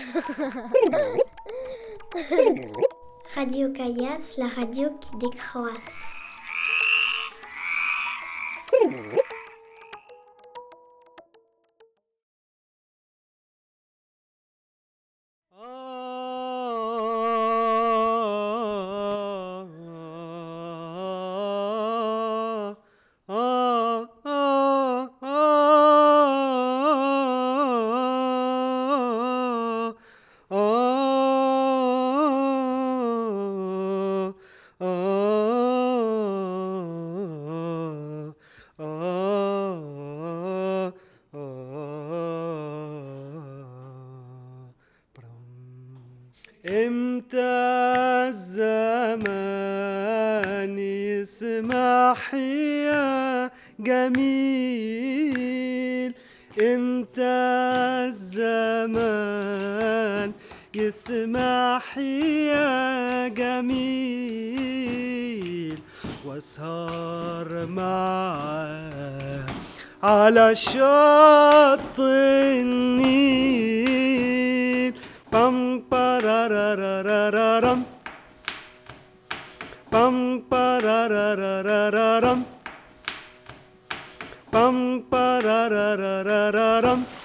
Radio Caillasse, la radio qui décroisse. يا جميل. إمتى الزمان يسمح يا جميل. واسهر معاه على شط النيل. Bum ba da da da da da da da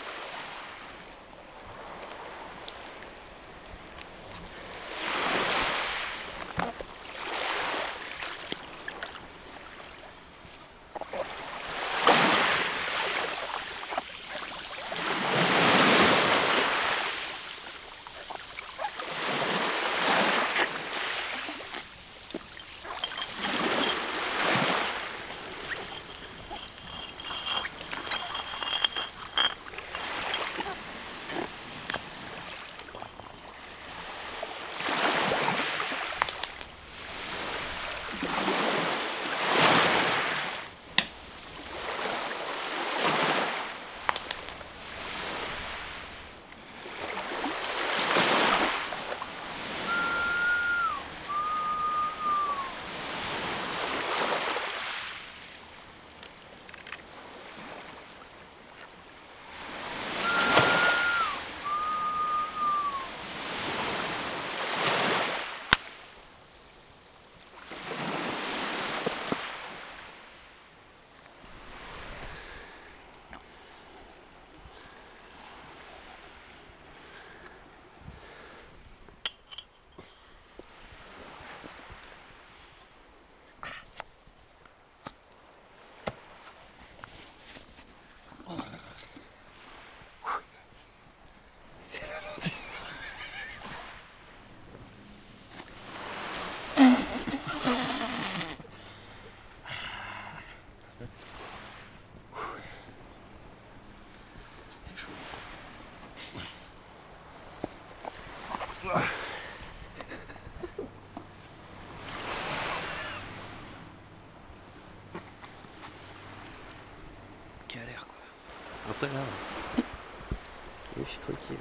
Galère quoi. Après là, je suis tranquille.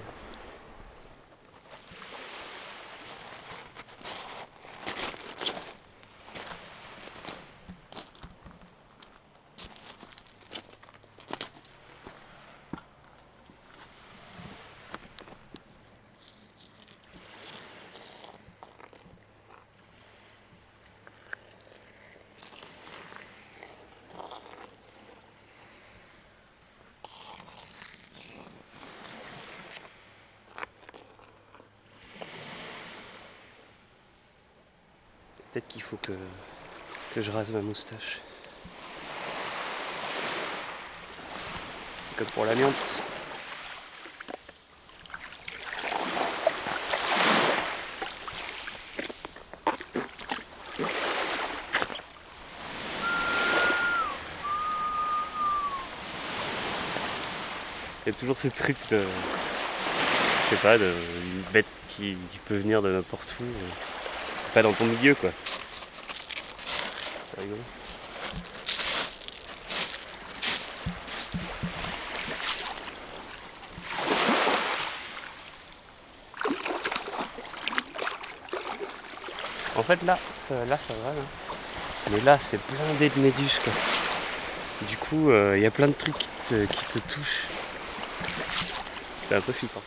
Peut-être qu'il faut que, que je rase ma moustache. Comme pour l'amiante. Il y a toujours ce truc de. Je sais pas, de une bête qui, qui peut venir de n'importe où. Euh, Pas dans ton milieu quoi. En fait là, ça, là ça va là. Mais là c'est blindé de méduses quoi. Du coup il y a plein de trucs qui te, qui te touchent. C'est un peu flippant.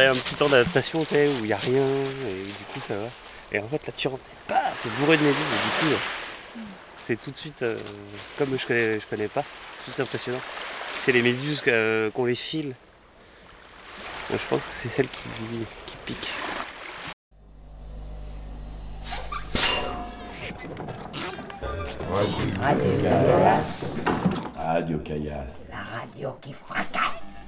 Faudrait un petit temps d'adaptation, tu sais, où il n'y a rien, et du coup ça va. Et en fait là tu rentres, pas, c'est bourré de méduses, et du coup euh, c'est tout de suite, euh, comme je connais, je connais pas, tout c'est impressionnant. C'est les méduses que- qu'on les file. Moi, je pense que c'est celle qui, qui pique. Radio Caillasse. Radio Caillasse. La radio qui fracasse.